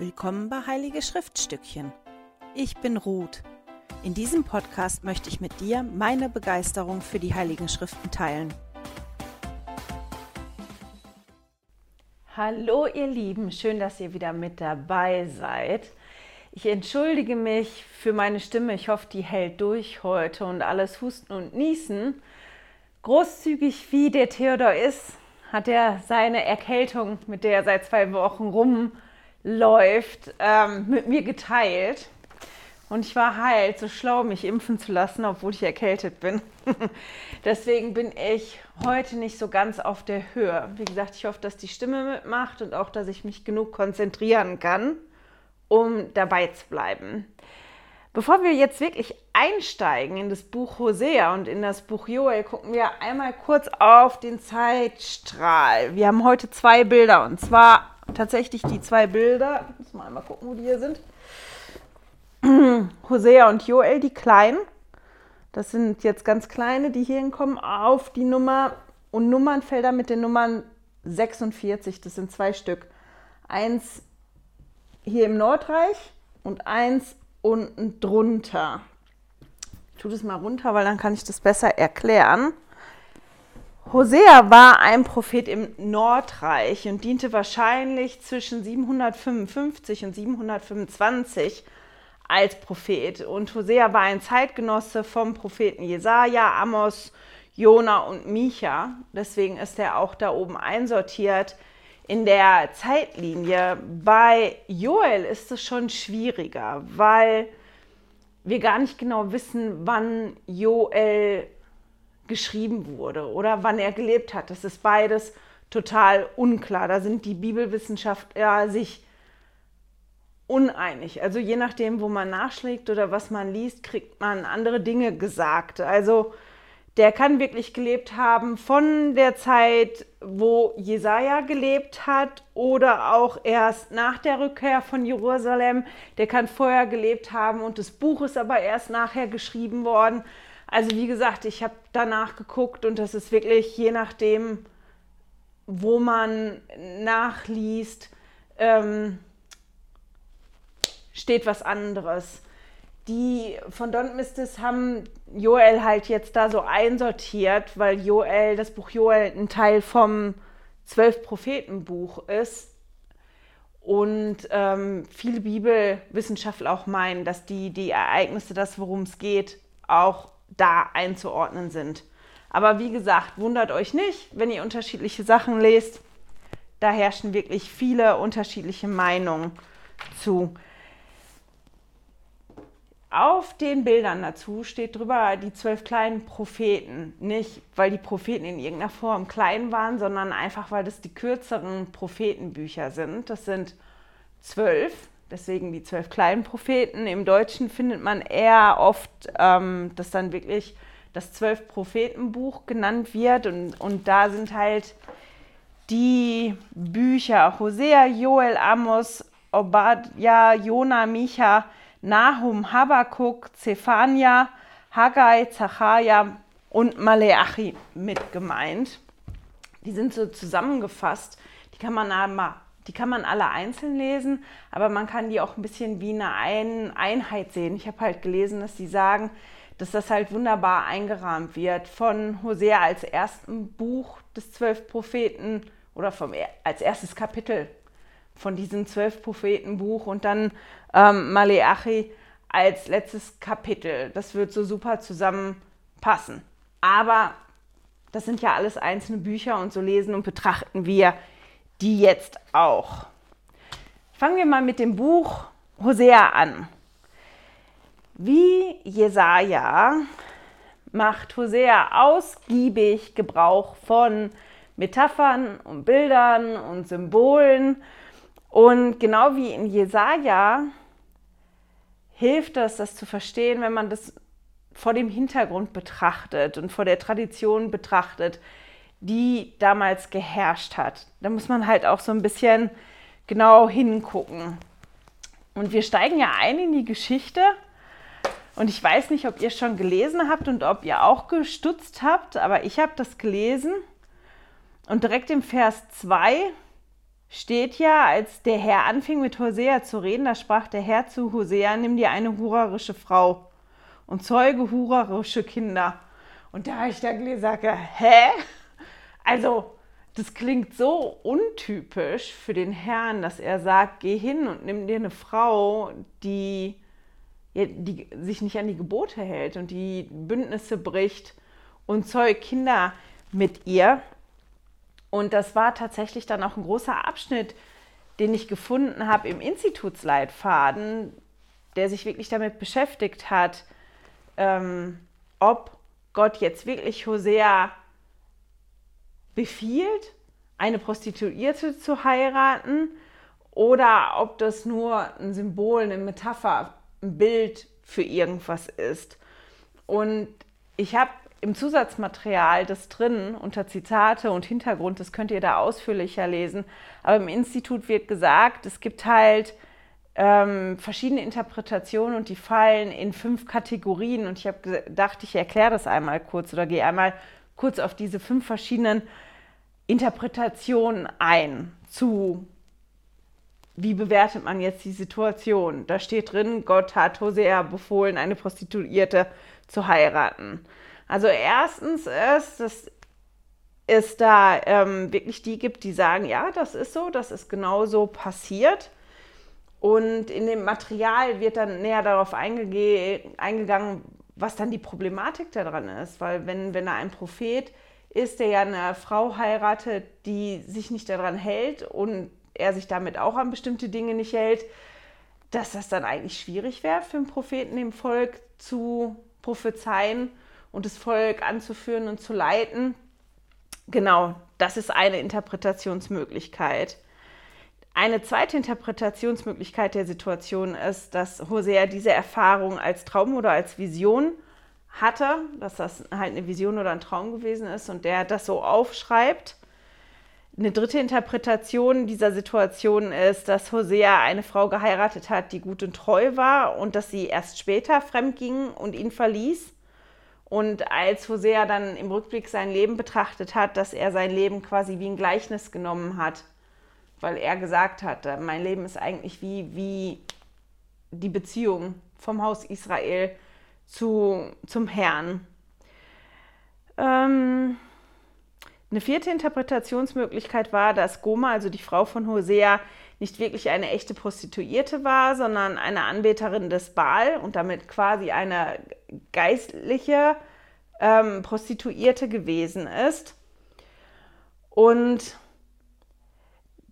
Willkommen bei Heilige Schriftstückchen. Ich bin Ruth. In diesem Podcast möchte ich mit dir meine Begeisterung für die Heiligen Schriften teilen. Hallo ihr Lieben, schön, dass ihr wieder mit dabei seid. Ich entschuldige mich für meine Stimme. Ich hoffe, die hält durch heute und alles Husten und Niesen. Großzügig wie der Theodor ist, hat er seine Erkältung, mit der er seit zwei Wochen rum läuft, ähm, mit mir geteilt. Und ich war halt so schlau, mich impfen zu lassen, obwohl ich erkältet bin. Deswegen bin ich heute nicht so ganz auf der Höhe. Wie gesagt, ich hoffe, dass die Stimme mitmacht und auch, dass ich mich genug konzentrieren kann, um dabei zu bleiben. Bevor wir jetzt wirklich einsteigen in das Buch Hosea und in das Buch Joel, gucken wir einmal kurz auf den Zeitstrahl. Wir haben heute zwei Bilder und zwar tatsächlich die zwei Bilder. Muss mal einmal gucken, wo die hier sind. Hosea und Joel, die kleinen. Das sind jetzt ganz kleine, die hier hinkommen, auf die Nummer und Nummernfelder mit den Nummern 46. Das sind zwei Stück. Eins hier im Nordreich und eins unten drunter. Ich tue das mal runter, weil dann kann ich das besser erklären. Hosea war ein Prophet im Nordreich und diente wahrscheinlich zwischen 755 und 725 als Prophet. Und Hosea war ein Zeitgenosse vom Propheten Jesaja, Amos, Jona und Micha. Deswegen ist er auch da oben einsortiert in der Zeitlinie. Bei Joel ist es schon schwieriger, weil wir gar nicht genau wissen, wann Joel geschrieben wurde oder wann er gelebt hat. Das ist beides total unklar. Da sind die Bibelwissenschaftler sich uneinig. Also je nachdem, wo man nachschlägt oder was man liest, kriegt man andere Dinge gesagt. Also der kann wirklich gelebt haben von der Zeit, wo Jesaja gelebt hat oder auch erst nach der Rückkehr von Jerusalem. Der kann vorher gelebt haben und das Buch ist aber erst nachher geschrieben worden. Also wie gesagt, ich habe danach geguckt und das ist wirklich je nachdem, wo man nachliest, ähm, steht was anderes. Die von Don Mistis haben Joel halt jetzt da so einsortiert, weil Joel, das Buch Joel ein Teil vom Zwölf-Propheten-Buch ist. Und ähm, viele Bibelwissenschaftler auch meinen, dass die, die Ereignisse, das worum es geht, auch da einzuordnen sind. Aber wie gesagt, wundert euch nicht, wenn ihr unterschiedliche Sachen lest. Da herrschen wirklich viele unterschiedliche Meinungen zu. Auf den Bildern dazu steht drüber die zwölf kleinen Propheten. Nicht, weil die Propheten in irgendeiner Form klein waren, sondern einfach, weil das die kürzeren Prophetenbücher sind. Das sind zwölf deswegen die zwölf kleinen Propheten. Im Deutschen findet man eher oft, ähm, dass dann wirklich das zwölf Prophetenbuch genannt wird und, und da sind halt die Bücher Hosea, Joel, Amos, Obadja, Jona, Micha, Nahum, Habakkuk, Zephania, Haggai, Zacharia und Maleachi mit gemeint. Die sind so zusammengefasst. Die kann man aber die kann man alle einzeln lesen, aber man kann die auch ein bisschen wie eine Ein Einheit sehen. Ich habe halt gelesen, dass sie sagen, dass das halt wunderbar eingerahmt wird von Hosea als ersten Buch des zwölf Propheten oder vom, als erstes Kapitel von diesem zwölf Propheten-Buch und dann ähm, Maleachi als letztes Kapitel. Das wird so super zusammenpassen. Aber das sind ja alles einzelne Bücher und so lesen und betrachten wir die jetzt auch. Fangen wir mal mit dem Buch Hosea an. Wie Jesaja macht Hosea ausgiebig Gebrauch von Metaphern und Bildern und Symbolen. Und genau wie in Jesaja hilft das, das zu verstehen, wenn man das vor dem Hintergrund betrachtet und vor der Tradition betrachtet, die damals geherrscht hat. Da muss man halt auch so ein bisschen genau hingucken. Und wir steigen ja ein in die Geschichte. Und ich weiß nicht, ob ihr schon gelesen habt und ob ihr auch gestutzt habt, aber ich habe das gelesen. Und direkt im Vers 2 steht ja, als der Herr anfing mit Hosea zu reden, da sprach der Herr zu Hosea, nimm dir eine hurerische Frau und zeuge hurerische Kinder. Und da habe ich dann gesagt, hä? Also, das klingt so untypisch für den Herrn, dass er sagt, geh hin und nimm dir eine Frau, die, die sich nicht an die Gebote hält und die Bündnisse bricht und zeug Kinder mit ihr. Und das war tatsächlich dann auch ein großer Abschnitt, den ich gefunden habe im Institutsleitfaden, der sich wirklich damit beschäftigt hat, ähm, ob Gott jetzt wirklich Hosea befiehlt, eine Prostituierte zu heiraten oder ob das nur ein Symbol, eine Metapher, ein Bild für irgendwas ist. Und ich habe im Zusatzmaterial das drin unter Zitate und Hintergrund, das könnt ihr da ausführlicher lesen. Aber im Institut wird gesagt, es gibt halt ähm, verschiedene Interpretationen und die fallen in fünf Kategorien. Und ich habe gedacht, ich erkläre das einmal kurz oder gehe einmal kurz auf diese fünf verschiedenen Interpretation ein zu, wie bewertet man jetzt die Situation. Da steht drin, Gott hat Hosea befohlen, eine Prostituierte zu heiraten. Also erstens ist, dass es da ähm, wirklich die gibt, die sagen, ja, das ist so, das ist genauso passiert. Und in dem Material wird dann näher darauf eingegangen, was dann die Problematik daran ist. Weil wenn, wenn da ein Prophet ist, der ja eine Frau heiratet, die sich nicht daran hält und er sich damit auch an bestimmte Dinge nicht hält, dass das dann eigentlich schwierig wäre für einen Propheten dem Volk zu prophezeien und das Volk anzuführen und zu leiten. Genau, das ist eine Interpretationsmöglichkeit. Eine zweite Interpretationsmöglichkeit der Situation ist, dass Hosea diese Erfahrung als Traum oder als Vision hatte, dass das halt eine Vision oder ein Traum gewesen ist und der das so aufschreibt. Eine dritte Interpretation dieser Situation ist, dass Hosea eine Frau geheiratet hat, die gut und treu war und dass sie erst später fremd ging und ihn verließ. Und als Hosea dann im Rückblick sein Leben betrachtet hat, dass er sein Leben quasi wie ein Gleichnis genommen hat, weil er gesagt hat, mein Leben ist eigentlich wie, wie die Beziehung vom Haus Israel zu, zum Herrn. Ähm, eine vierte Interpretationsmöglichkeit war, dass Goma, also die Frau von Hosea, nicht wirklich eine echte Prostituierte war, sondern eine Anbeterin des Baal und damit quasi eine geistliche ähm, Prostituierte gewesen ist. Und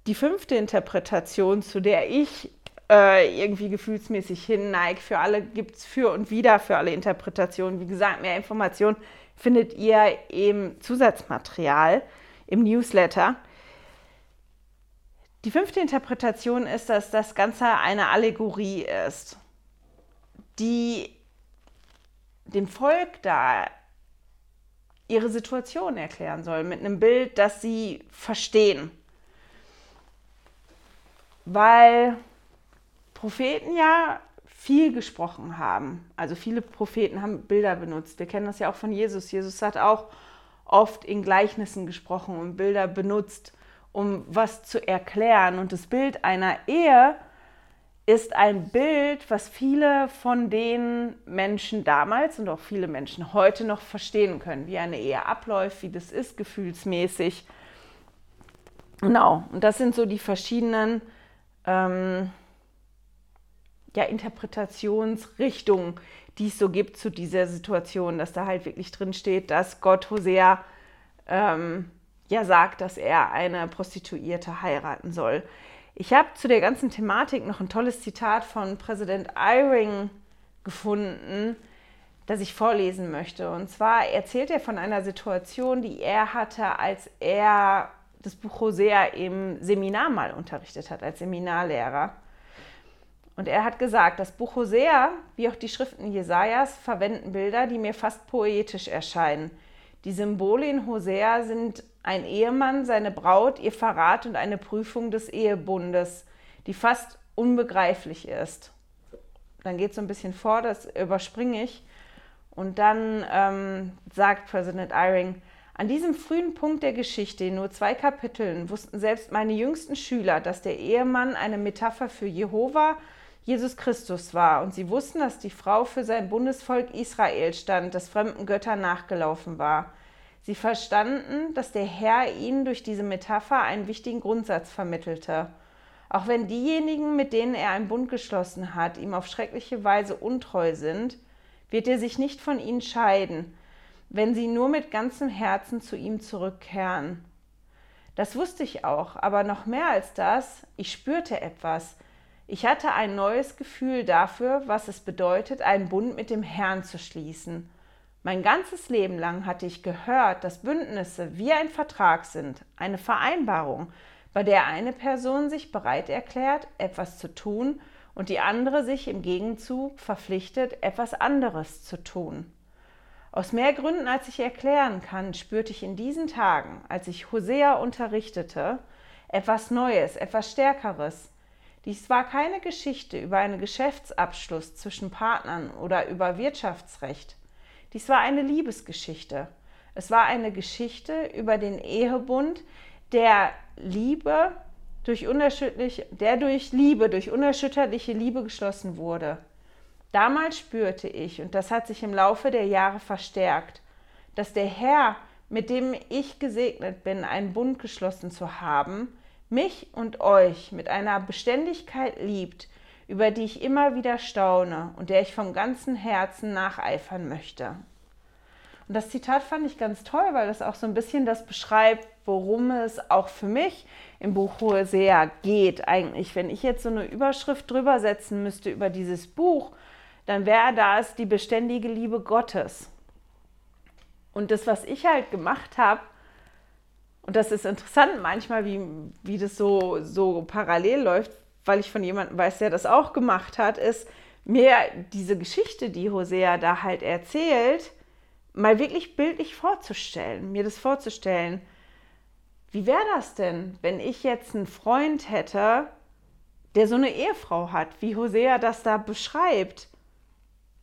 die fünfte Interpretation, zu der ich äh, irgendwie gefühlsmäßig hinneigt. Für alle gibt es für und wieder für alle Interpretationen. Wie gesagt, mehr Informationen findet ihr im Zusatzmaterial, im Newsletter. Die fünfte Interpretation ist, dass das Ganze eine Allegorie ist, die dem Volk da ihre Situation erklären soll, mit einem Bild, das sie verstehen. Weil Propheten ja viel gesprochen haben. Also viele Propheten haben Bilder benutzt. Wir kennen das ja auch von Jesus. Jesus hat auch oft in Gleichnissen gesprochen und Bilder benutzt, um was zu erklären. Und das Bild einer Ehe ist ein Bild, was viele von den Menschen damals und auch viele Menschen heute noch verstehen können, wie eine Ehe abläuft, wie das ist gefühlsmäßig. Genau, und das sind so die verschiedenen ähm, ja, Interpretationsrichtung, die es so gibt zu dieser Situation, dass da halt wirklich drin steht, dass Gott Hosea ähm, ja sagt, dass er eine Prostituierte heiraten soll. Ich habe zu der ganzen Thematik noch ein tolles Zitat von Präsident Eyring gefunden, das ich vorlesen möchte. Und zwar erzählt er von einer Situation, die er hatte, als er das Buch Hosea im Seminar mal unterrichtet hat, als Seminarlehrer. Und er hat gesagt, das Buch Hosea, wie auch die Schriften Jesajas, verwenden Bilder, die mir fast poetisch erscheinen. Die Symbole in Hosea sind ein Ehemann, seine Braut, ihr Verrat und eine Prüfung des Ehebundes, die fast unbegreiflich ist. Dann geht es so ein bisschen vor, das überspringe ich. Und dann ähm, sagt Präsident Eyring, An diesem frühen Punkt der Geschichte, in nur zwei Kapiteln, wussten selbst meine jüngsten Schüler, dass der Ehemann eine Metapher für Jehova, Jesus Christus war. Und sie wussten, dass die Frau für sein Bundesvolk Israel stand, das fremden Göttern nachgelaufen war. Sie verstanden, dass der Herr ihnen durch diese Metapher einen wichtigen Grundsatz vermittelte. Auch wenn diejenigen, mit denen er einen Bund geschlossen hat, ihm auf schreckliche Weise untreu sind, wird er sich nicht von ihnen scheiden, wenn sie nur mit ganzem Herzen zu ihm zurückkehren. Das wusste ich auch, aber noch mehr als das, ich spürte etwas. Ich hatte ein neues Gefühl dafür, was es bedeutet, einen Bund mit dem Herrn zu schließen. Mein ganzes Leben lang hatte ich gehört, dass Bündnisse wie ein Vertrag sind, eine Vereinbarung, bei der eine Person sich bereit erklärt, etwas zu tun und die andere sich im Gegenzug verpflichtet, etwas anderes zu tun. Aus mehr Gründen, als ich erklären kann, spürte ich in diesen Tagen, als ich Hosea unterrichtete, etwas Neues, etwas Stärkeres. Dies war keine Geschichte über einen Geschäftsabschluss zwischen Partnern oder über Wirtschaftsrecht. Dies war eine Liebesgeschichte. Es war eine Geschichte über den Ehebund, der Liebe durch unerschütterliche, der durch Liebe, durch unerschütterliche Liebe geschlossen wurde. Damals spürte ich, und das hat sich im Laufe der Jahre verstärkt, dass der Herr, mit dem ich gesegnet bin, einen Bund geschlossen zu haben, mich und euch mit einer Beständigkeit liebt, über die ich immer wieder staune und der ich vom ganzen Herzen nacheifern möchte. Und das Zitat fand ich ganz toll, weil das auch so ein bisschen das beschreibt, worum es auch für mich im Buch Hosea geht eigentlich. Wenn ich jetzt so eine Überschrift drüber setzen müsste über dieses Buch, dann wäre das die beständige Liebe Gottes. Und das, was ich halt gemacht habe, und das ist interessant manchmal, wie, wie das so, so parallel läuft, weil ich von jemandem weiß, der das auch gemacht hat, ist mir diese Geschichte, die Hosea da halt erzählt, mal wirklich bildlich vorzustellen, mir das vorzustellen. Wie wäre das denn, wenn ich jetzt einen Freund hätte, der so eine Ehefrau hat, wie Hosea das da beschreibt,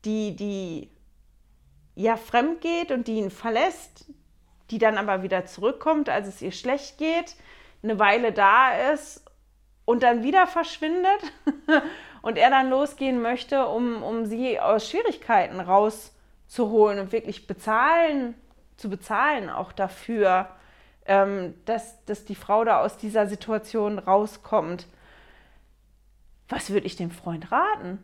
die, die ja fremd geht und die ihn verlässt, die dann aber wieder zurückkommt, als es ihr schlecht geht, eine Weile da ist und dann wieder verschwindet und er dann losgehen möchte, um, um sie aus Schwierigkeiten rauszuholen und wirklich bezahlen, zu bezahlen auch dafür, ähm, dass, dass die Frau da aus dieser Situation rauskommt. Was würde ich dem Freund raten?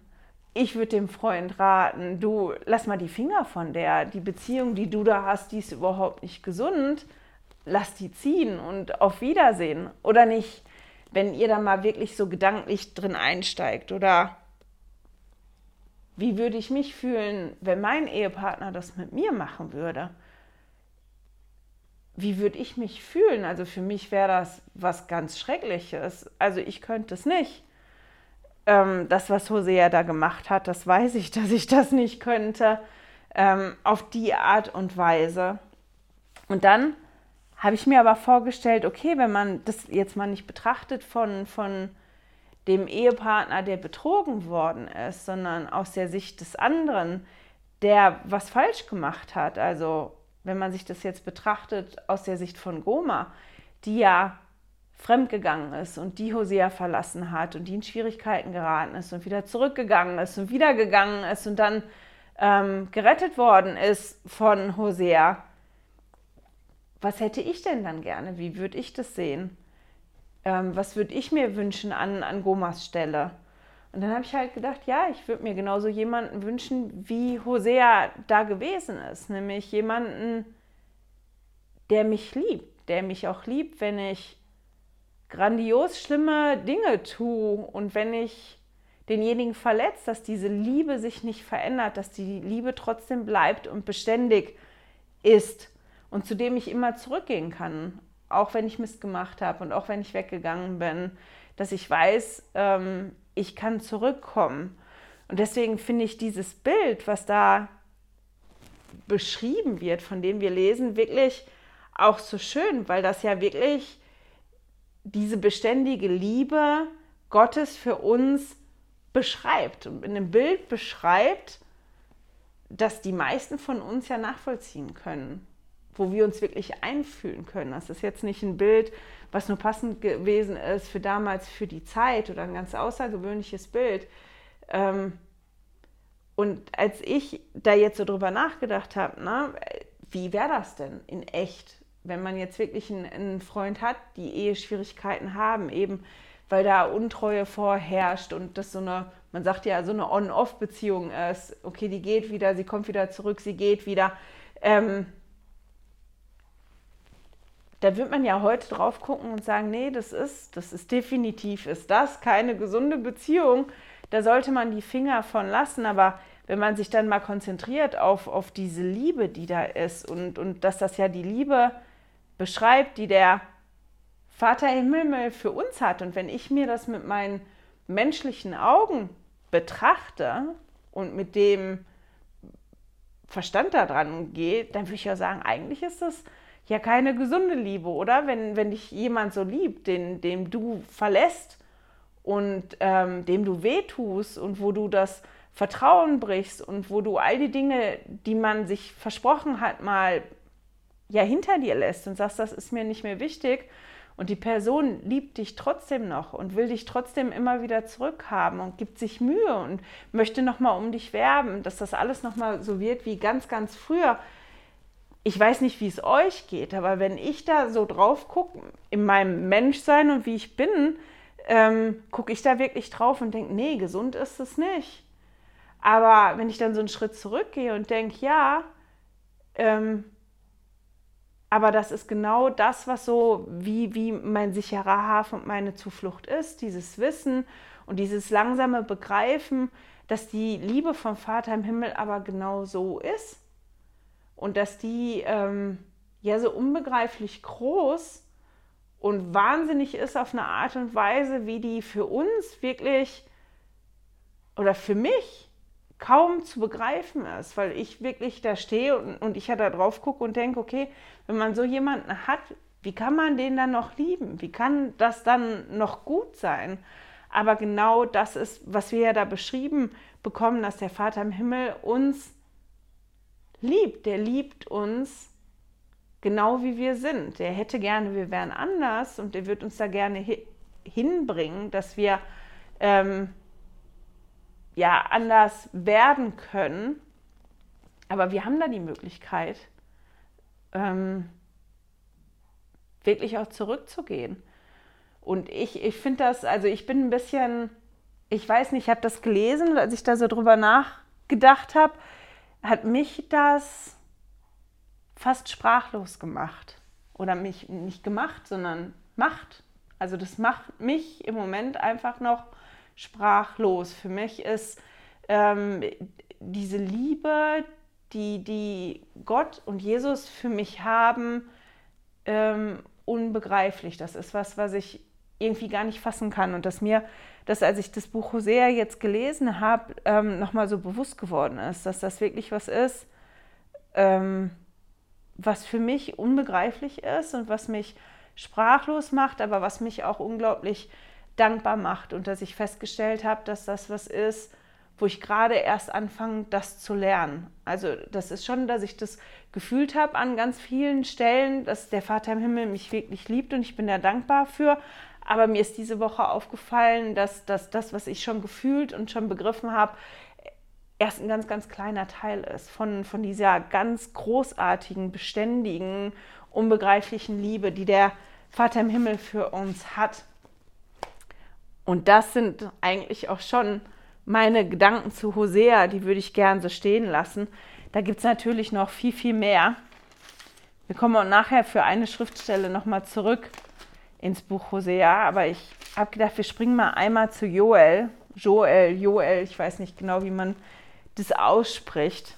Ich würde dem Freund raten, du lass mal die Finger von der. Die Beziehung, die du da hast, die ist überhaupt nicht gesund. Lass die ziehen und auf Wiedersehen. Oder nicht, wenn ihr da mal wirklich so gedanklich drin einsteigt. Oder wie würde ich mich fühlen, wenn mein Ehepartner das mit mir machen würde? Wie würde ich mich fühlen? Also für mich wäre das was ganz Schreckliches. Also ich könnte es nicht ähm, das, was Hosea da gemacht hat, das weiß ich, dass ich das nicht könnte, ähm, auf die Art und Weise. Und dann habe ich mir aber vorgestellt, okay, wenn man das jetzt mal nicht betrachtet von, von dem Ehepartner, der betrogen worden ist, sondern aus der Sicht des anderen, der was falsch gemacht hat. Also wenn man sich das jetzt betrachtet aus der Sicht von Goma, die ja fremdgegangen ist und die Hosea verlassen hat und die in Schwierigkeiten geraten ist und wieder zurückgegangen ist und wieder gegangen ist und dann ähm, gerettet worden ist von Hosea. Was hätte ich denn dann gerne? Wie würde ich das sehen? Ähm, was würde ich mir wünschen an, an Gomas Stelle? Und dann habe ich halt gedacht, ja, ich würde mir genauso jemanden wünschen, wie Hosea da gewesen ist. Nämlich jemanden, der mich liebt, der mich auch liebt, wenn ich grandios schlimme Dinge tue und wenn ich denjenigen verletze, dass diese Liebe sich nicht verändert, dass die Liebe trotzdem bleibt und beständig ist und zu dem ich immer zurückgehen kann, auch wenn ich Mist gemacht habe und auch wenn ich weggegangen bin, dass ich weiß, ähm, ich kann zurückkommen. Und deswegen finde ich dieses Bild, was da beschrieben wird, von dem wir lesen, wirklich auch so schön, weil das ja wirklich diese beständige Liebe Gottes für uns beschreibt und in einem Bild beschreibt, dass die meisten von uns ja nachvollziehen können, wo wir uns wirklich einfühlen können. Das ist jetzt nicht ein Bild, was nur passend gewesen ist für damals, für die Zeit oder ein ganz außergewöhnliches Bild. Ähm, und als ich da jetzt so drüber nachgedacht habe, ne, wie wäre das denn in echt, wenn man jetzt wirklich einen, einen Freund hat, die Eheschwierigkeiten haben, eben weil da Untreue vorherrscht und das so eine, man sagt ja, so eine On-Off-Beziehung ist. Okay, die geht wieder, sie kommt wieder zurück, sie geht wieder. Ähm, da wird man ja heute drauf gucken und sagen, nee, das ist, das ist definitiv, ist das keine gesunde Beziehung. Da sollte man die Finger von lassen. Aber wenn man sich dann mal konzentriert auf, auf diese Liebe, die da ist und, und dass das ja die Liebe beschreibt, die der Vater im Himmel für uns hat. Und wenn ich mir das mit meinen menschlichen Augen betrachte und mit dem Verstand da dran gehe, dann würde ich ja sagen, eigentlich ist das ja keine gesunde Liebe, oder? Wenn, wenn dich jemand so liebt, den, dem du verlässt und ähm, dem du wehtust und wo du das Vertrauen brichst und wo du all die Dinge, die man sich versprochen hat, mal ja hinter dir lässt und sagst, das ist mir nicht mehr wichtig. Und die Person liebt dich trotzdem noch und will dich trotzdem immer wieder zurückhaben und gibt sich Mühe und möchte nochmal um dich werben, dass das alles nochmal so wird wie ganz, ganz früher ich weiß nicht, wie es euch geht, aber wenn ich da so drauf gucke, in meinem Menschsein und wie ich bin, ähm, gucke ich da wirklich drauf und denke, nee, gesund ist es nicht. Aber wenn ich dann so einen Schritt zurückgehe und denke, ja, ähm, aber das ist genau das, was so wie, wie mein sicherer Hafen und meine Zuflucht ist, dieses Wissen und dieses langsame Begreifen, dass die Liebe vom Vater im Himmel aber genau so ist und dass die ähm, ja so unbegreiflich groß und wahnsinnig ist auf eine Art und Weise, wie die für uns wirklich oder für mich kaum zu begreifen ist, weil ich wirklich da stehe und, und ich ja da drauf gucke und denke, okay, wenn man so jemanden hat, wie kann man den dann noch lieben? Wie kann das dann noch gut sein? Aber genau das ist, was wir ja da beschrieben bekommen, dass der Vater im Himmel uns liebt. Der liebt uns genau wie wir sind. Der hätte gerne, wir wären anders und der wird uns da gerne hi hinbringen, dass wir ähm, ja anders werden können. Aber wir haben da die Möglichkeit, ähm, wirklich auch zurückzugehen. Und ich, ich finde das, also ich bin ein bisschen, ich weiß nicht, ich habe das gelesen, als ich da so drüber nachgedacht habe hat mich das fast sprachlos gemacht. Oder mich nicht gemacht, sondern macht. Also das macht mich im Moment einfach noch sprachlos. Für mich ist ähm, diese Liebe, die, die Gott und Jesus für mich haben, ähm, unbegreiflich. Das ist was, was ich irgendwie gar nicht fassen kann und das mir dass als ich das Buch Hosea jetzt gelesen habe, ähm, nochmal so bewusst geworden ist, dass das wirklich was ist, ähm, was für mich unbegreiflich ist und was mich sprachlos macht, aber was mich auch unglaublich dankbar macht und dass ich festgestellt habe, dass das was ist, wo ich gerade erst anfange, das zu lernen. Also das ist schon, dass ich das gefühlt habe an ganz vielen Stellen, dass der Vater im Himmel mich wirklich liebt und ich bin da dankbar für. Aber mir ist diese Woche aufgefallen, dass, dass das, was ich schon gefühlt und schon begriffen habe, erst ein ganz, ganz kleiner Teil ist von, von dieser ganz großartigen, beständigen, unbegreiflichen Liebe, die der Vater im Himmel für uns hat. Und das sind eigentlich auch schon meine Gedanken zu Hosea, die würde ich gern so stehen lassen. Da gibt es natürlich noch viel, viel mehr. Wir kommen nachher für eine Schriftstelle nochmal zurück ins Buch Hosea, aber ich habe gedacht, wir springen mal einmal zu Joel. Joel, Joel, ich weiß nicht genau, wie man das ausspricht.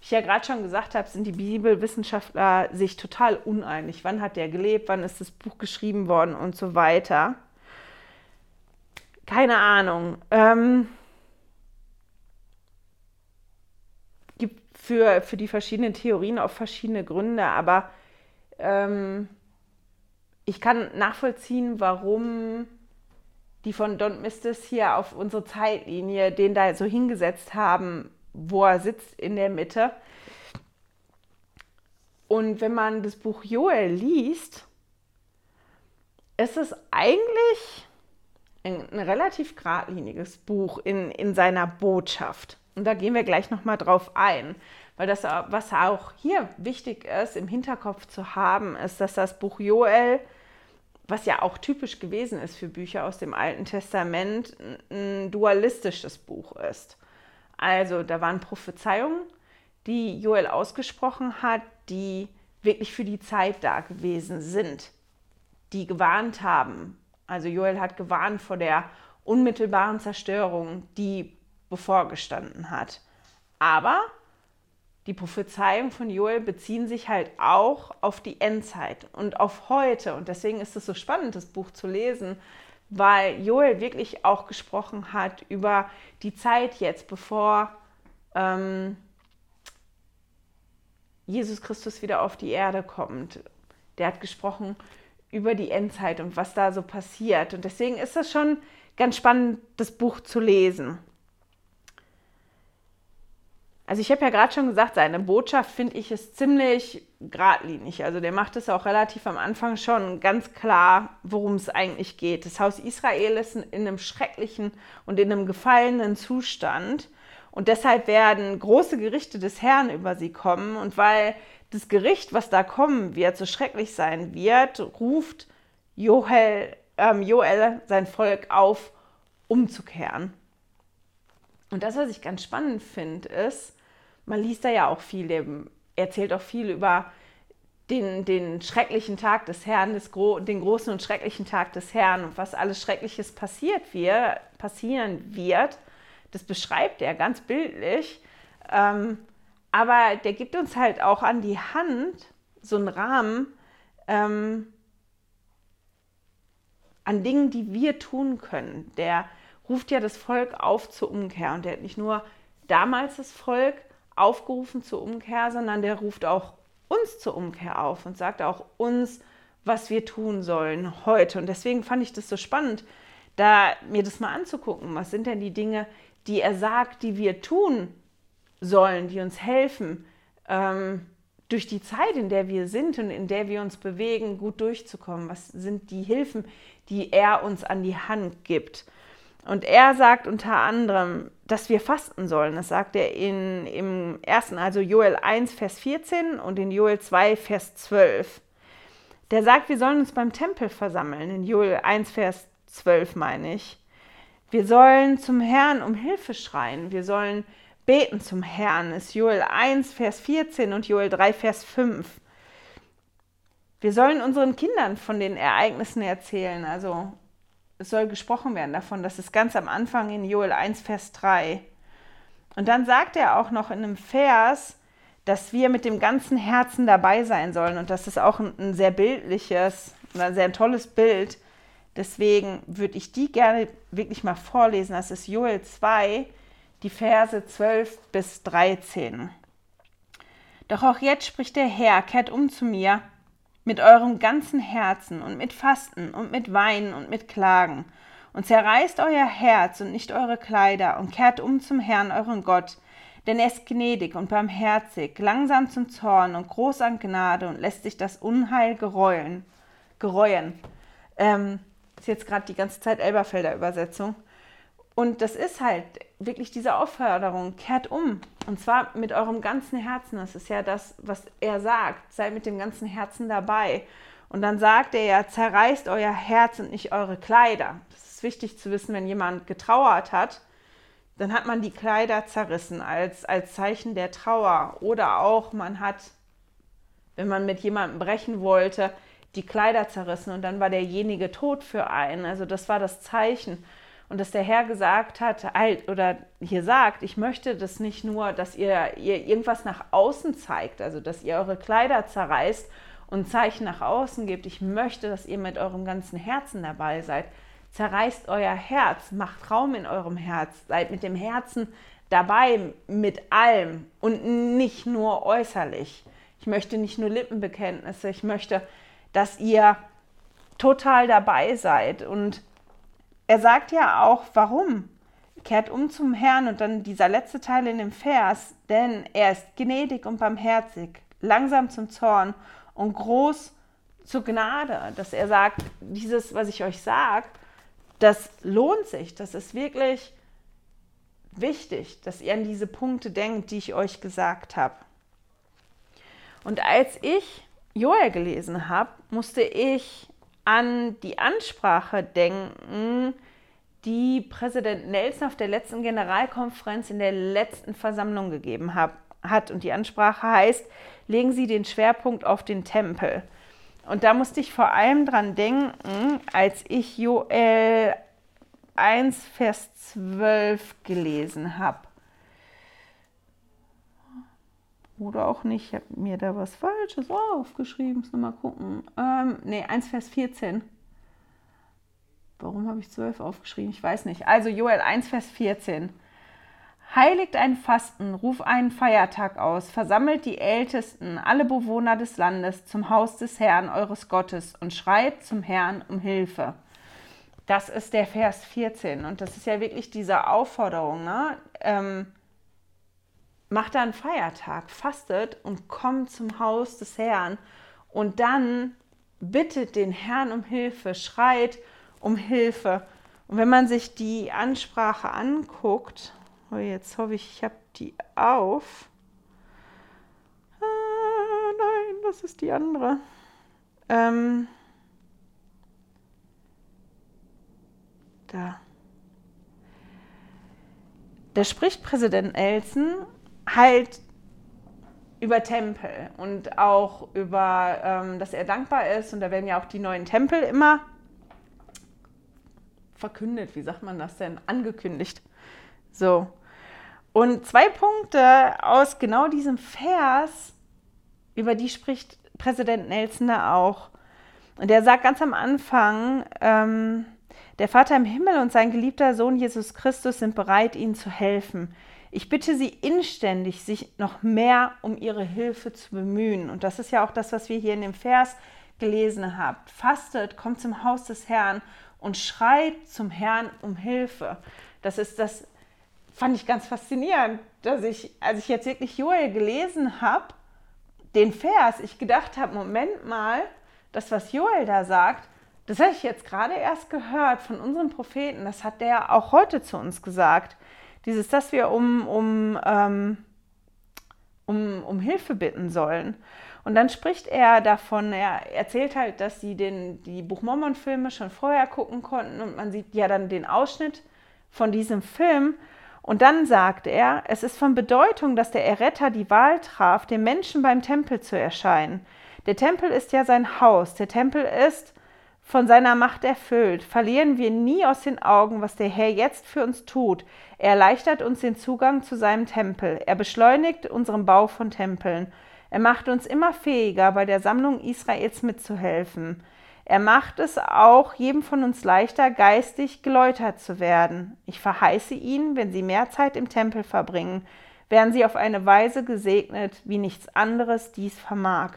Wie ich ja gerade schon gesagt habe, sind die Bibelwissenschaftler sich total uneinig. Wann hat der gelebt, wann ist das Buch geschrieben worden und so weiter. Keine Ahnung. Ähm, gibt für, für die verschiedenen Theorien auch verschiedene Gründe, aber ähm, ich kann nachvollziehen, warum die von Don Mistes hier auf unsere Zeitlinie den da so hingesetzt haben, wo er sitzt in der Mitte. Und wenn man das Buch Joel liest, ist es eigentlich ein, ein relativ geradliniges Buch in, in seiner Botschaft. Und da gehen wir gleich nochmal drauf ein. Weil das, was auch hier wichtig ist, im Hinterkopf zu haben, ist, dass das Buch Joel, was ja auch typisch gewesen ist für Bücher aus dem Alten Testament, ein dualistisches Buch ist. Also da waren Prophezeiungen, die Joel ausgesprochen hat, die wirklich für die Zeit da gewesen sind, die gewarnt haben. Also Joel hat gewarnt vor der unmittelbaren Zerstörung, die bevorgestanden hat. Aber die Prophezeiungen von Joel beziehen sich halt auch auf die Endzeit und auf heute. Und deswegen ist es so spannend, das Buch zu lesen, weil Joel wirklich auch gesprochen hat über die Zeit jetzt, bevor ähm, Jesus Christus wieder auf die Erde kommt. Der hat gesprochen über die Endzeit und was da so passiert. Und deswegen ist es schon ganz spannend, das Buch zu lesen. Also ich habe ja gerade schon gesagt, seine Botschaft finde ich ist ziemlich geradlinig. Also der macht es auch relativ am Anfang schon ganz klar, worum es eigentlich geht. Das Haus Israel ist in einem schrecklichen und in einem gefallenen Zustand. Und deshalb werden große Gerichte des Herrn über sie kommen. Und weil das Gericht, was da kommen wird, so schrecklich sein wird, ruft Joel, ähm, Joel sein Volk auf, umzukehren. Und das, was ich ganz spannend finde, ist, man liest da ja auch viel, der erzählt auch viel über den, den schrecklichen Tag des Herrn, des Gro den großen und schrecklichen Tag des Herrn und was alles Schreckliches passiert wird, passieren wird. Das beschreibt er ganz bildlich. Ähm, aber der gibt uns halt auch an die Hand so einen Rahmen ähm, an Dingen, die wir tun können. Der ruft ja das Volk auf zur Umkehr und der hat nicht nur damals das Volk aufgerufen zur Umkehr, sondern der ruft auch uns zur Umkehr auf und sagt auch uns, was wir tun sollen heute. Und deswegen fand ich das so spannend, da mir das mal anzugucken. Was sind denn die Dinge, die er sagt, die wir tun sollen, die uns helfen, ähm, durch die Zeit, in der wir sind und in der wir uns bewegen, gut durchzukommen? Was sind die Hilfen, die er uns an die Hand gibt? Und er sagt unter anderem, dass wir fasten sollen. Das sagt er in, im ersten, also Joel 1, Vers 14 und in Joel 2, Vers 12. Der sagt, wir sollen uns beim Tempel versammeln. In Joel 1, Vers 12 meine ich. Wir sollen zum Herrn um Hilfe schreien. Wir sollen beten zum Herrn. Ist Joel 1, Vers 14 und Joel 3, Vers 5. Wir sollen unseren Kindern von den Ereignissen erzählen. Also es soll gesprochen werden davon. Das ist ganz am Anfang in Joel 1, Vers 3. Und dann sagt er auch noch in einem Vers, dass wir mit dem ganzen Herzen dabei sein sollen. Und das ist auch ein, ein sehr bildliches, ein sehr tolles Bild. Deswegen würde ich die gerne wirklich mal vorlesen. Das ist Joel 2, die Verse 12 bis 13. Doch auch jetzt spricht der Herr, kehrt um zu mir mit eurem ganzen Herzen und mit Fasten und mit Weinen und mit Klagen. Und zerreißt euer Herz und nicht eure Kleider und kehrt um zum Herrn, euren Gott. Denn er ist gnädig und barmherzig, langsam zum Zorn und groß an Gnade und lässt sich das Unheil gereuen. gereuen. Ähm, ist jetzt gerade die ganze Zeit Elberfelder Übersetzung. Und das ist halt wirklich diese Aufforderung, kehrt um. Und zwar mit eurem ganzen Herzen. Das ist ja das, was er sagt. Seid mit dem ganzen Herzen dabei. Und dann sagt er ja, zerreißt euer Herz und nicht eure Kleider. Das ist wichtig zu wissen, wenn jemand getrauert hat, dann hat man die Kleider zerrissen als, als Zeichen der Trauer. Oder auch man hat, wenn man mit jemandem brechen wollte, die Kleider zerrissen und dann war derjenige tot für einen. Also das war das Zeichen und dass der Herr gesagt hat, oder hier sagt, ich möchte das nicht nur, dass ihr, ihr irgendwas nach außen zeigt, also dass ihr eure Kleider zerreißt und Zeichen nach außen gebt. Ich möchte, dass ihr mit eurem ganzen Herzen dabei seid. Zerreißt euer Herz, macht Raum in eurem Herz, seid mit dem Herzen dabei, mit allem und nicht nur äußerlich. Ich möchte nicht nur Lippenbekenntnisse, ich möchte, dass ihr total dabei seid und er sagt ja auch, warum? Kehrt um zum Herrn und dann dieser letzte Teil in dem Vers, denn er ist gnädig und barmherzig, langsam zum Zorn und groß zur Gnade, dass er sagt, dieses, was ich euch sage, das lohnt sich, das ist wirklich wichtig, dass ihr an diese Punkte denkt, die ich euch gesagt habe. Und als ich Joel gelesen habe, musste ich an die Ansprache denken, die Präsident Nelson auf der letzten Generalkonferenz in der letzten Versammlung gegeben hat. Und die Ansprache heißt, legen Sie den Schwerpunkt auf den Tempel. Und da musste ich vor allem dran denken, als ich Joel 1, Vers 12 gelesen habe. Oder auch nicht, ich habe mir da was Falsches aufgeschrieben. Muss mal gucken. Ähm, ne, 1, Vers 14. Warum habe ich 12 aufgeschrieben? Ich weiß nicht. Also Joel 1, Vers 14. Heiligt ein Fasten, ruf einen Feiertag aus, versammelt die Ältesten, alle Bewohner des Landes zum Haus des Herrn eures Gottes und schreit zum Herrn um Hilfe. Das ist der Vers 14 und das ist ja wirklich diese Aufforderung. Ne? Ähm, macht da einen Feiertag, fastet und kommt zum Haus des Herrn und dann bittet den Herrn um Hilfe, schreit um Hilfe. Und wenn man sich die Ansprache anguckt, Oh, jetzt hoffe ich, ich habe die auf. Ah, nein, das ist die andere. Ähm, da. Da spricht Präsident Nelson halt über Tempel und auch über, ähm, dass er dankbar ist. Und da werden ja auch die neuen Tempel immer verkündet. Wie sagt man das denn? Angekündigt. So. Und zwei Punkte aus genau diesem Vers, über die spricht Präsident Nelson da auch. Und er sagt ganz am Anfang, ähm, der Vater im Himmel und sein geliebter Sohn Jesus Christus sind bereit, ihnen zu helfen. Ich bitte Sie inständig, sich noch mehr um Ihre Hilfe zu bemühen. Und das ist ja auch das, was wir hier in dem Vers gelesen haben. Fastet, kommt zum Haus des Herrn und schreit zum Herrn um Hilfe. Das ist das fand ich ganz faszinierend, dass ich, als ich jetzt wirklich Joel gelesen habe, den Vers, ich gedacht habe, Moment mal, das, was Joel da sagt, das habe ich jetzt gerade erst gehört von unserem Propheten. Das hat der auch heute zu uns gesagt. Dieses, dass wir um, um, ähm, um, um Hilfe bitten sollen. Und dann spricht er davon, er erzählt halt, dass sie den, die Buch Mormon-Filme schon vorher gucken konnten und man sieht ja dann den Ausschnitt von diesem Film und dann sagt er, es ist von Bedeutung, dass der Erretter die Wahl traf, dem Menschen beim Tempel zu erscheinen. Der Tempel ist ja sein Haus, der Tempel ist von seiner Macht erfüllt. Verlieren wir nie aus den Augen, was der Herr jetzt für uns tut. Er erleichtert uns den Zugang zu seinem Tempel. Er beschleunigt unseren Bau von Tempeln. Er macht uns immer fähiger, bei der Sammlung Israels mitzuhelfen. Er macht es auch jedem von uns leichter, geistig geläutert zu werden. Ich verheiße Ihnen, wenn Sie mehr Zeit im Tempel verbringen, werden Sie auf eine Weise gesegnet, wie nichts anderes dies vermag.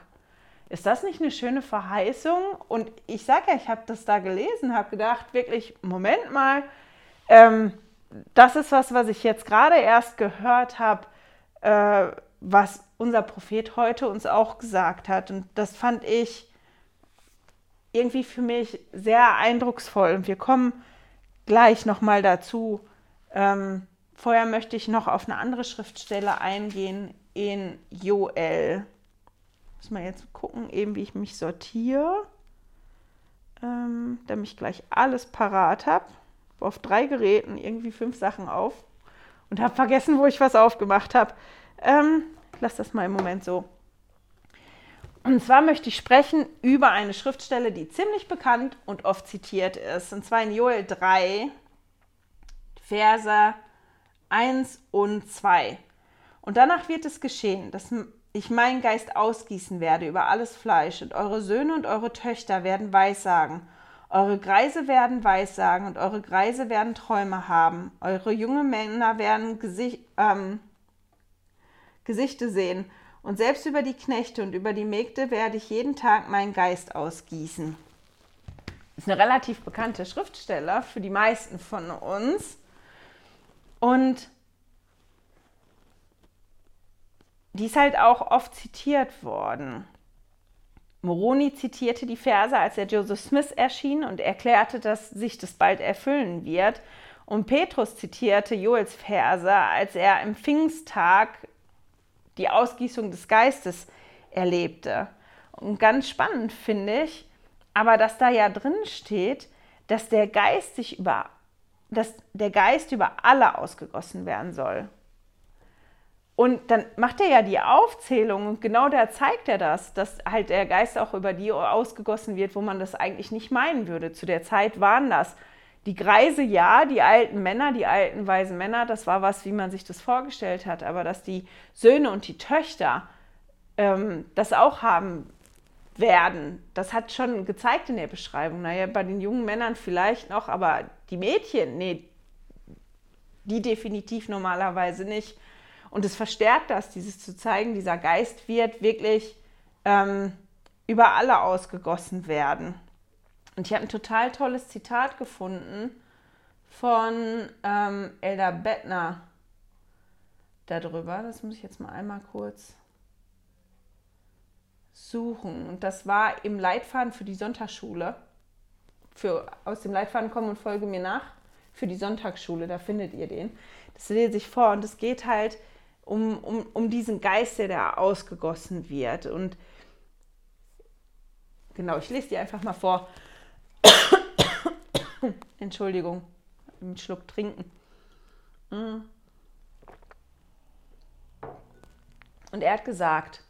Ist das nicht eine schöne Verheißung? Und ich sage ja, ich habe das da gelesen, habe gedacht, wirklich, Moment mal, ähm, das ist was, was ich jetzt gerade erst gehört habe, äh, was unser Prophet heute uns auch gesagt hat. Und das fand ich irgendwie für mich sehr eindrucksvoll. Und wir kommen gleich nochmal dazu. Ähm, vorher möchte ich noch auf eine andere Schriftstelle eingehen in Joel. Muss mal jetzt gucken, eben wie ich mich sortiere, ähm, damit ich gleich alles parat habe. Auf drei Geräten irgendwie fünf Sachen auf und habe vergessen, wo ich was aufgemacht habe. Ähm, lass das mal im Moment so. Und zwar möchte ich sprechen über eine Schriftstelle, die ziemlich bekannt und oft zitiert ist. Und zwar in Joel 3, Verse 1 und 2. Und danach wird es geschehen, dass ich meinen Geist ausgießen werde über alles Fleisch, und eure Söhne und eure Töchter werden Weissagen. Eure Greise werden Weissagen und eure Greise werden Träume haben. Eure jungen Männer werden Gesicht, ähm, Gesichte sehen und selbst über die Knechte und über die Mägde werde ich jeden Tag meinen Geist ausgießen. Das ist eine relativ bekannte Schriftsteller für die meisten von uns. Und die ist halt auch oft zitiert worden. Moroni zitierte die Verse, als er Joseph Smith erschien und erklärte, dass sich das bald erfüllen wird. Und Petrus zitierte Joels Verse, als er im Pfingsttag die Ausgießung des Geistes erlebte. Und ganz spannend finde ich, aber dass da ja drin steht, dass der Geist sich über, dass der Geist über alle ausgegossen werden soll. Und dann macht er ja die Aufzählung und genau da zeigt er das, dass halt der Geist auch über die ausgegossen wird, wo man das eigentlich nicht meinen würde. Zu der Zeit waren das die Greise, ja, die alten Männer, die alten weisen Männer, das war was, wie man sich das vorgestellt hat, aber dass die Söhne und die Töchter ähm, das auch haben werden, das hat schon gezeigt in der Beschreibung. Naja, bei den jungen Männern vielleicht noch, aber die Mädchen, nee, die definitiv normalerweise nicht. Und es verstärkt das, dieses zu zeigen, dieser Geist wird wirklich ähm, über alle ausgegossen werden. Und ich habe ein total tolles Zitat gefunden von ähm, Elda Bettner darüber. Das muss ich jetzt mal einmal kurz suchen. Und das war im Leitfaden für die Sonntagsschule. Für, aus dem Leitfaden kommen und folge mir nach. Für die Sonntagsschule, da findet ihr den. Das lese ich vor und es geht halt um, um, um diesen Geist, der da ausgegossen wird. Und genau, ich lese dir einfach mal vor. Entschuldigung, einen Schluck trinken. Mm. Und er hat gesagt,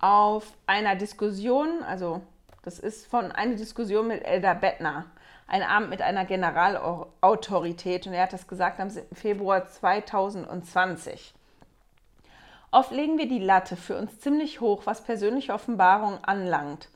auf einer Diskussion, also das ist von einer Diskussion mit Elda Bettner, ein Abend mit einer Generalautorität, und er hat das gesagt am 7. Februar 2020. Oft legen wir die Latte für uns ziemlich hoch, was persönliche Offenbarung anlangt.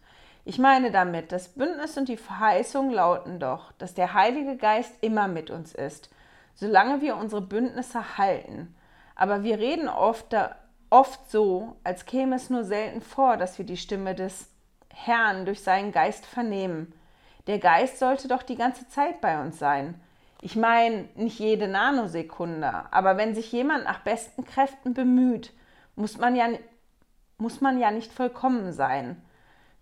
Ich meine damit, das Bündnis und die Verheißung lauten doch, dass der Heilige Geist immer mit uns ist, solange wir unsere Bündnisse halten. Aber wir reden oft, da, oft so, als käme es nur selten vor, dass wir die Stimme des Herrn durch seinen Geist vernehmen. Der Geist sollte doch die ganze Zeit bei uns sein. Ich meine, nicht jede Nanosekunde, aber wenn sich jemand nach besten Kräften bemüht, muss man ja, muss man ja nicht vollkommen sein.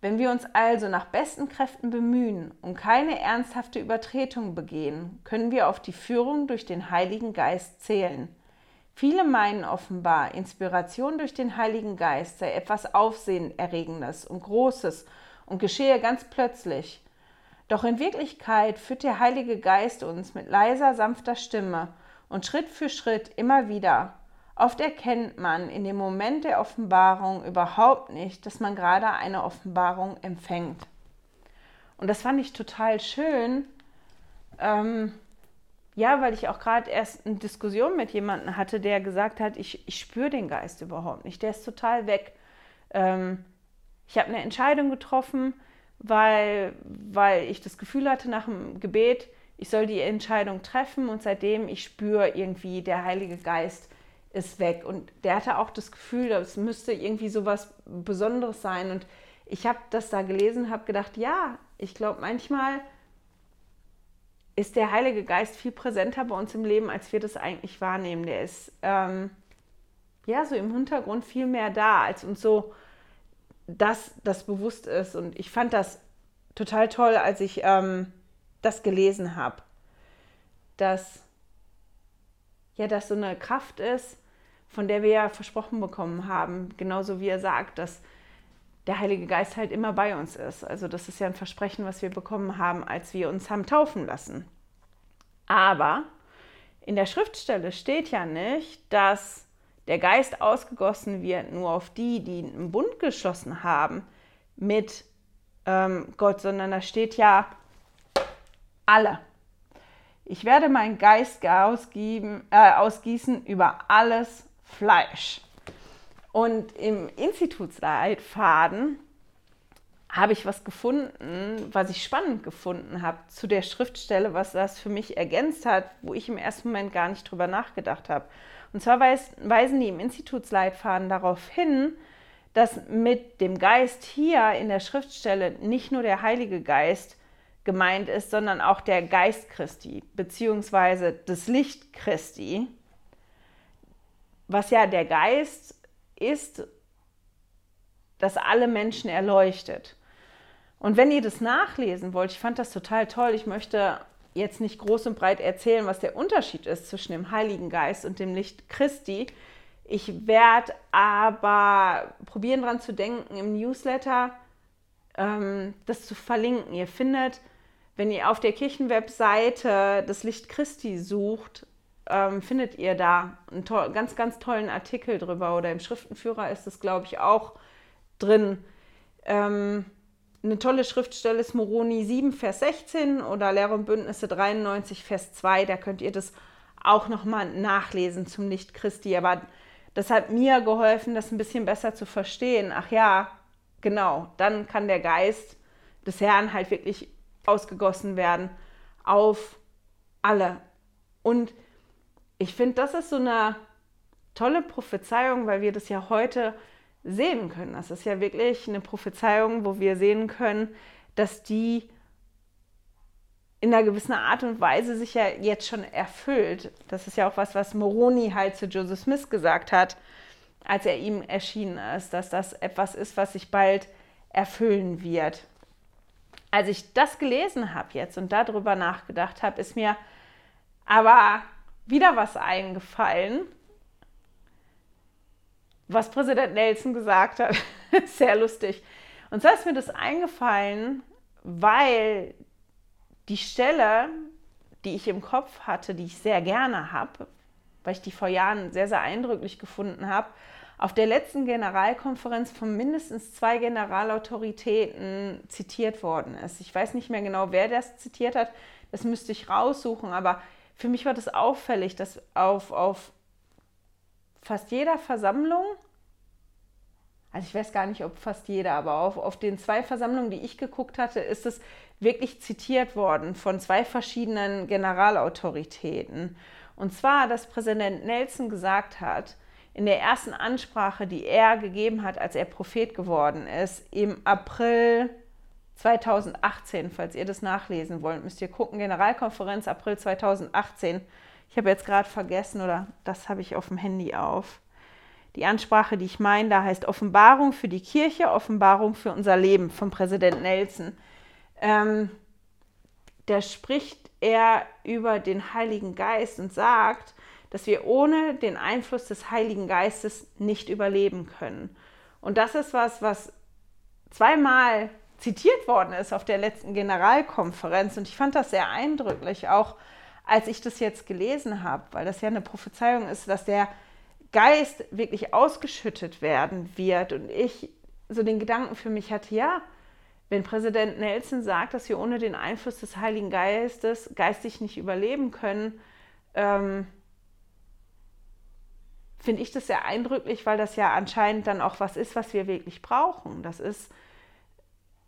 Wenn wir uns also nach besten Kräften bemühen und keine ernsthafte Übertretung begehen, können wir auf die Führung durch den Heiligen Geist zählen. Viele meinen offenbar, Inspiration durch den Heiligen Geist sei etwas Aufsehenerregendes und Großes und geschehe ganz plötzlich. Doch in Wirklichkeit führt der Heilige Geist uns mit leiser, sanfter Stimme und Schritt für Schritt immer wieder Oft erkennt man in dem Moment der Offenbarung überhaupt nicht, dass man gerade eine Offenbarung empfängt. Und das fand ich total schön. Ähm, ja, weil ich auch gerade erst eine Diskussion mit jemandem hatte, der gesagt hat, ich, ich spüre den Geist überhaupt nicht. Der ist total weg. Ähm, ich habe eine Entscheidung getroffen, weil, weil ich das Gefühl hatte nach dem Gebet, ich soll die Entscheidung treffen und seitdem ich spüre irgendwie, der Heilige Geist ist weg. Und der hatte auch das Gefühl, es müsste irgendwie so was Besonderes sein. Und ich habe das da gelesen, habe gedacht, ja, ich glaube, manchmal ist der Heilige Geist viel präsenter bei uns im Leben, als wir das eigentlich wahrnehmen. Der ist ähm, ja so im Hintergrund viel mehr da, als uns so das, das bewusst ist. Und ich fand das total toll, als ich ähm, das gelesen habe, dass ja, dass so eine Kraft ist, von der wir ja versprochen bekommen haben, genauso wie er sagt, dass der Heilige Geist halt immer bei uns ist. Also das ist ja ein Versprechen, was wir bekommen haben, als wir uns haben taufen lassen. Aber in der Schriftstelle steht ja nicht, dass der Geist ausgegossen wird nur auf die, die einen Bund geschlossen haben mit ähm, Gott, sondern da steht ja alle. Ich werde meinen Geist ausgeben, äh, ausgießen über alles Fleisch. Und im Institutsleitfaden habe ich was gefunden, was ich spannend gefunden habe zu der Schriftstelle, was das für mich ergänzt hat, wo ich im ersten Moment gar nicht drüber nachgedacht habe. Und zwar weisen die im Institutsleitfaden darauf hin, dass mit dem Geist hier in der Schriftstelle nicht nur der Heilige Geist gemeint ist, sondern auch der Geist Christi, beziehungsweise das Licht Christi was ja der Geist ist, das alle Menschen erleuchtet. Und wenn ihr das nachlesen wollt, ich fand das total toll, ich möchte jetzt nicht groß und breit erzählen, was der Unterschied ist zwischen dem Heiligen Geist und dem Licht Christi. Ich werde aber probieren daran zu denken, im Newsletter ähm, das zu verlinken. Ihr findet, wenn ihr auf der Kirchenwebseite das Licht Christi sucht, ähm, findet ihr da einen ganz, ganz tollen Artikel drüber. Oder im Schriftenführer ist es, glaube ich, auch drin. Ähm, eine tolle Schriftstelle ist Moroni 7, Vers 16 oder Lehre und Bündnisse 93, Vers 2. Da könnt ihr das auch nochmal nachlesen zum Licht Christi. Aber das hat mir geholfen, das ein bisschen besser zu verstehen. Ach ja, genau, dann kann der Geist des Herrn halt wirklich ausgegossen werden auf alle. Und ich finde, das ist so eine tolle Prophezeiung, weil wir das ja heute sehen können. Das ist ja wirklich eine Prophezeiung, wo wir sehen können, dass die in einer gewissen Art und Weise sich ja jetzt schon erfüllt. Das ist ja auch was, was Moroni halt zu Joseph Smith gesagt hat, als er ihm erschienen ist, dass das etwas ist, was sich bald erfüllen wird. Als ich das gelesen habe jetzt und darüber nachgedacht habe, ist mir aber wieder was eingefallen, was Präsident Nelson gesagt hat. Sehr lustig. Und zwar ist mir das eingefallen, weil die Stelle, die ich im Kopf hatte, die ich sehr gerne habe, weil ich die vor Jahren sehr, sehr eindrücklich gefunden habe, auf der letzten Generalkonferenz von mindestens zwei Generalautoritäten zitiert worden ist. Ich weiß nicht mehr genau, wer das zitiert hat, das müsste ich raussuchen, aber für mich war das auffällig, dass auf, auf fast jeder Versammlung, also ich weiß gar nicht, ob fast jeder, aber auf, auf den zwei Versammlungen, die ich geguckt hatte, ist es wirklich zitiert worden von zwei verschiedenen Generalautoritäten. Und zwar, dass Präsident Nelson gesagt hat, in der ersten Ansprache, die er gegeben hat, als er Prophet geworden ist, im April 2018, falls ihr das nachlesen wollt, müsst ihr gucken, Generalkonferenz April 2018. Ich habe jetzt gerade vergessen oder das habe ich auf dem Handy auf. Die Ansprache, die ich meine, da heißt Offenbarung für die Kirche, Offenbarung für unser Leben von Präsident Nelson. Ähm, da spricht er über den Heiligen Geist und sagt, dass wir ohne den Einfluss des Heiligen Geistes nicht überleben können. Und das ist was, was zweimal zitiert worden ist auf der letzten Generalkonferenz. Und ich fand das sehr eindrücklich, auch als ich das jetzt gelesen habe, weil das ja eine Prophezeiung ist, dass der Geist wirklich ausgeschüttet werden wird. Und ich so den Gedanken für mich hatte, ja, wenn Präsident Nelson sagt, dass wir ohne den Einfluss des Heiligen Geistes geistig nicht überleben können, ähm, finde ich das sehr eindrücklich, weil das ja anscheinend dann auch was ist, was wir wirklich brauchen. Das ist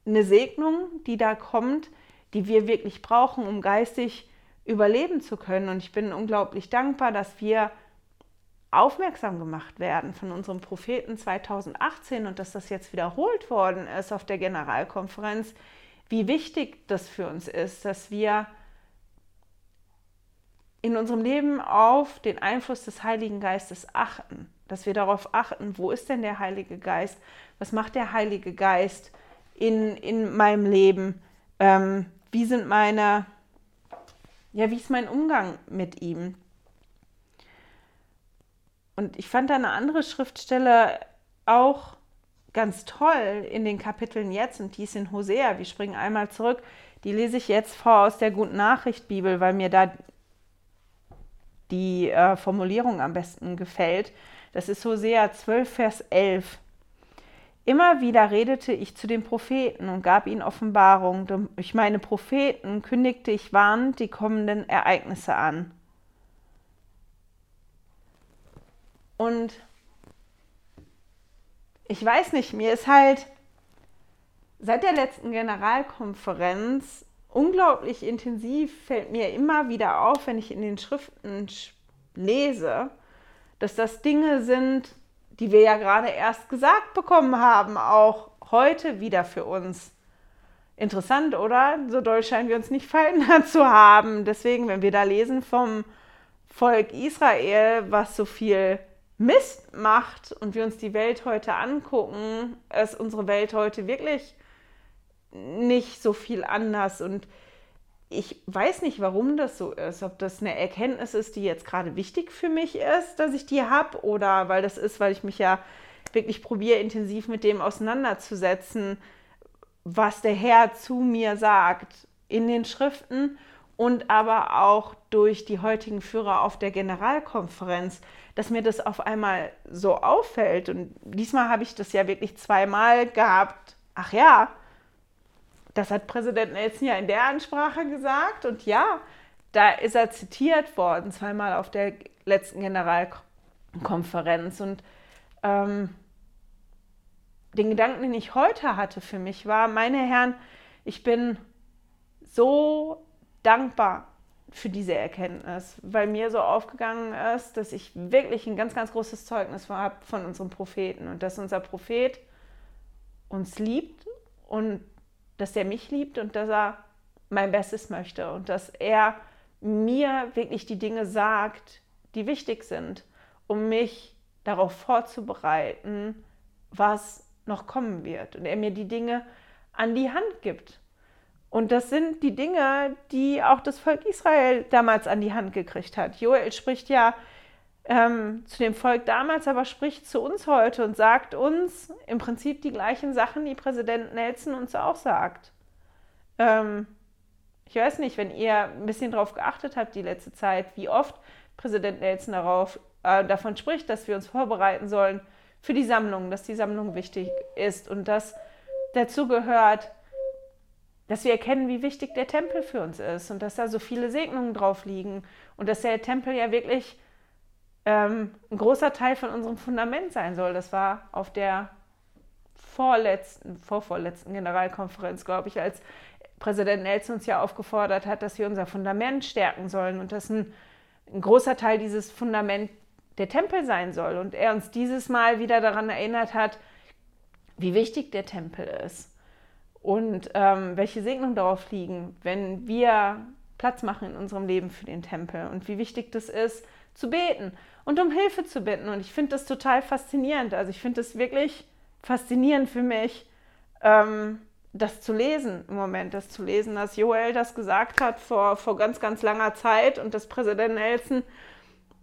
eine Segnung, die da kommt, die wir wirklich brauchen, um geistig überleben zu können. Und ich bin unglaublich dankbar, dass wir aufmerksam gemacht werden von unserem Propheten 2018 und dass das jetzt wiederholt worden ist auf der Generalkonferenz, wie wichtig das für uns ist, dass wir in unserem Leben auf den Einfluss des Heiligen Geistes achten, dass wir darauf achten, wo ist denn der Heilige Geist, was macht der Heilige Geist in, in meinem Leben, ähm, wie sind meine ja, wie ist mein Umgang mit ihm? Und ich fand da eine andere Schriftstelle auch ganz toll in den Kapiteln jetzt und die ist in Hosea. Wir springen einmal zurück. Die lese ich jetzt vor aus der Guten Nachricht Bibel, weil mir da die äh, Formulierung am besten gefällt. Das ist Hosea 12, Vers 11. Immer wieder redete ich zu den Propheten und gab ihnen Offenbarung. Durch meine Propheten kündigte ich warnend die kommenden Ereignisse an. Und ich weiß nicht, mir ist halt seit der letzten Generalkonferenz unglaublich intensiv, fällt mir immer wieder auf, wenn ich in den Schriften lese, dass das Dinge sind, die wir ja gerade erst gesagt bekommen haben, auch heute wieder für uns. Interessant, oder? So doll scheinen wir uns nicht verändert zu haben. Deswegen, wenn wir da lesen vom Volk Israel, was so viel Mist macht und wir uns die Welt heute angucken, ist unsere Welt heute wirklich nicht so viel anders. Und ich weiß nicht, warum das so ist. Ob das eine Erkenntnis ist, die jetzt gerade wichtig für mich ist, dass ich die habe, oder weil das ist, weil ich mich ja wirklich probiere, intensiv mit dem auseinanderzusetzen, was der Herr zu mir sagt in den Schriften und aber auch durch die heutigen Führer auf der Generalkonferenz, dass mir das auf einmal so auffällt. Und diesmal habe ich das ja wirklich zweimal gehabt. Ach ja, das hat Präsident Nelson ja in der Ansprache gesagt. Und ja, da ist er zitiert worden, zweimal auf der letzten Generalkonferenz. Und ähm, den Gedanken, den ich heute hatte für mich, war, meine Herren, ich bin so dankbar für diese Erkenntnis, weil mir so aufgegangen ist, dass ich wirklich ein ganz, ganz großes Zeugnis habe von unserem Propheten und dass unser Prophet uns liebt und dass er mich liebt und dass er mein Bestes möchte und dass er mir wirklich die Dinge sagt, die wichtig sind, um mich darauf vorzubereiten, was noch kommen wird. Und er mir die Dinge an die Hand gibt. Und das sind die Dinge, die auch das Volk Israel damals an die Hand gekriegt hat. Joel spricht ja ähm, zu dem Volk damals, aber spricht zu uns heute und sagt uns im Prinzip die gleichen Sachen, die Präsident Nelson uns auch sagt. Ähm, ich weiß nicht, wenn ihr ein bisschen darauf geachtet habt die letzte Zeit, wie oft Präsident Nelson darauf, äh, davon spricht, dass wir uns vorbereiten sollen für die Sammlung, dass die Sammlung wichtig ist und dass dazu gehört, dass wir erkennen, wie wichtig der Tempel für uns ist und dass da so viele Segnungen drauf liegen und dass der Tempel ja wirklich ähm, ein großer Teil von unserem Fundament sein soll. Das war auf der vorletzten, vorvorletzten Generalkonferenz, glaube ich, als Präsident Nelson uns ja aufgefordert hat, dass wir unser Fundament stärken sollen und dass ein, ein großer Teil dieses Fundament der Tempel sein soll. Und er uns dieses Mal wieder daran erinnert hat, wie wichtig der Tempel ist und ähm, welche Segnungen darauf liegen, wenn wir Platz machen in unserem Leben für den Tempel und wie wichtig das ist, zu beten und um Hilfe zu bitten. Und ich finde das total faszinierend. Also ich finde es wirklich faszinierend für mich, ähm, das zu lesen im Moment, das zu lesen, dass Joel das gesagt hat vor, vor ganz, ganz langer Zeit und dass Präsident Nelson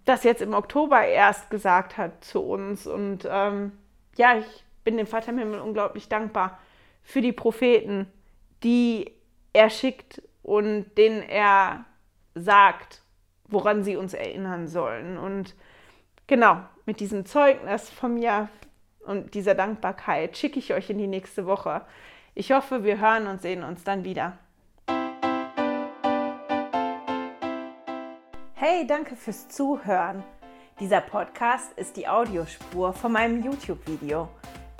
das jetzt im Oktober erst gesagt hat zu uns. Und ähm, ja, ich bin dem Vater im Himmel unglaublich dankbar für die Propheten, die er schickt und denen er sagt, woran sie uns erinnern sollen. Und genau, mit diesem Zeugnis von mir und dieser Dankbarkeit schicke ich euch in die nächste Woche. Ich hoffe, wir hören und sehen uns dann wieder. Hey, danke fürs Zuhören. Dieser Podcast ist die Audiospur von meinem YouTube-Video.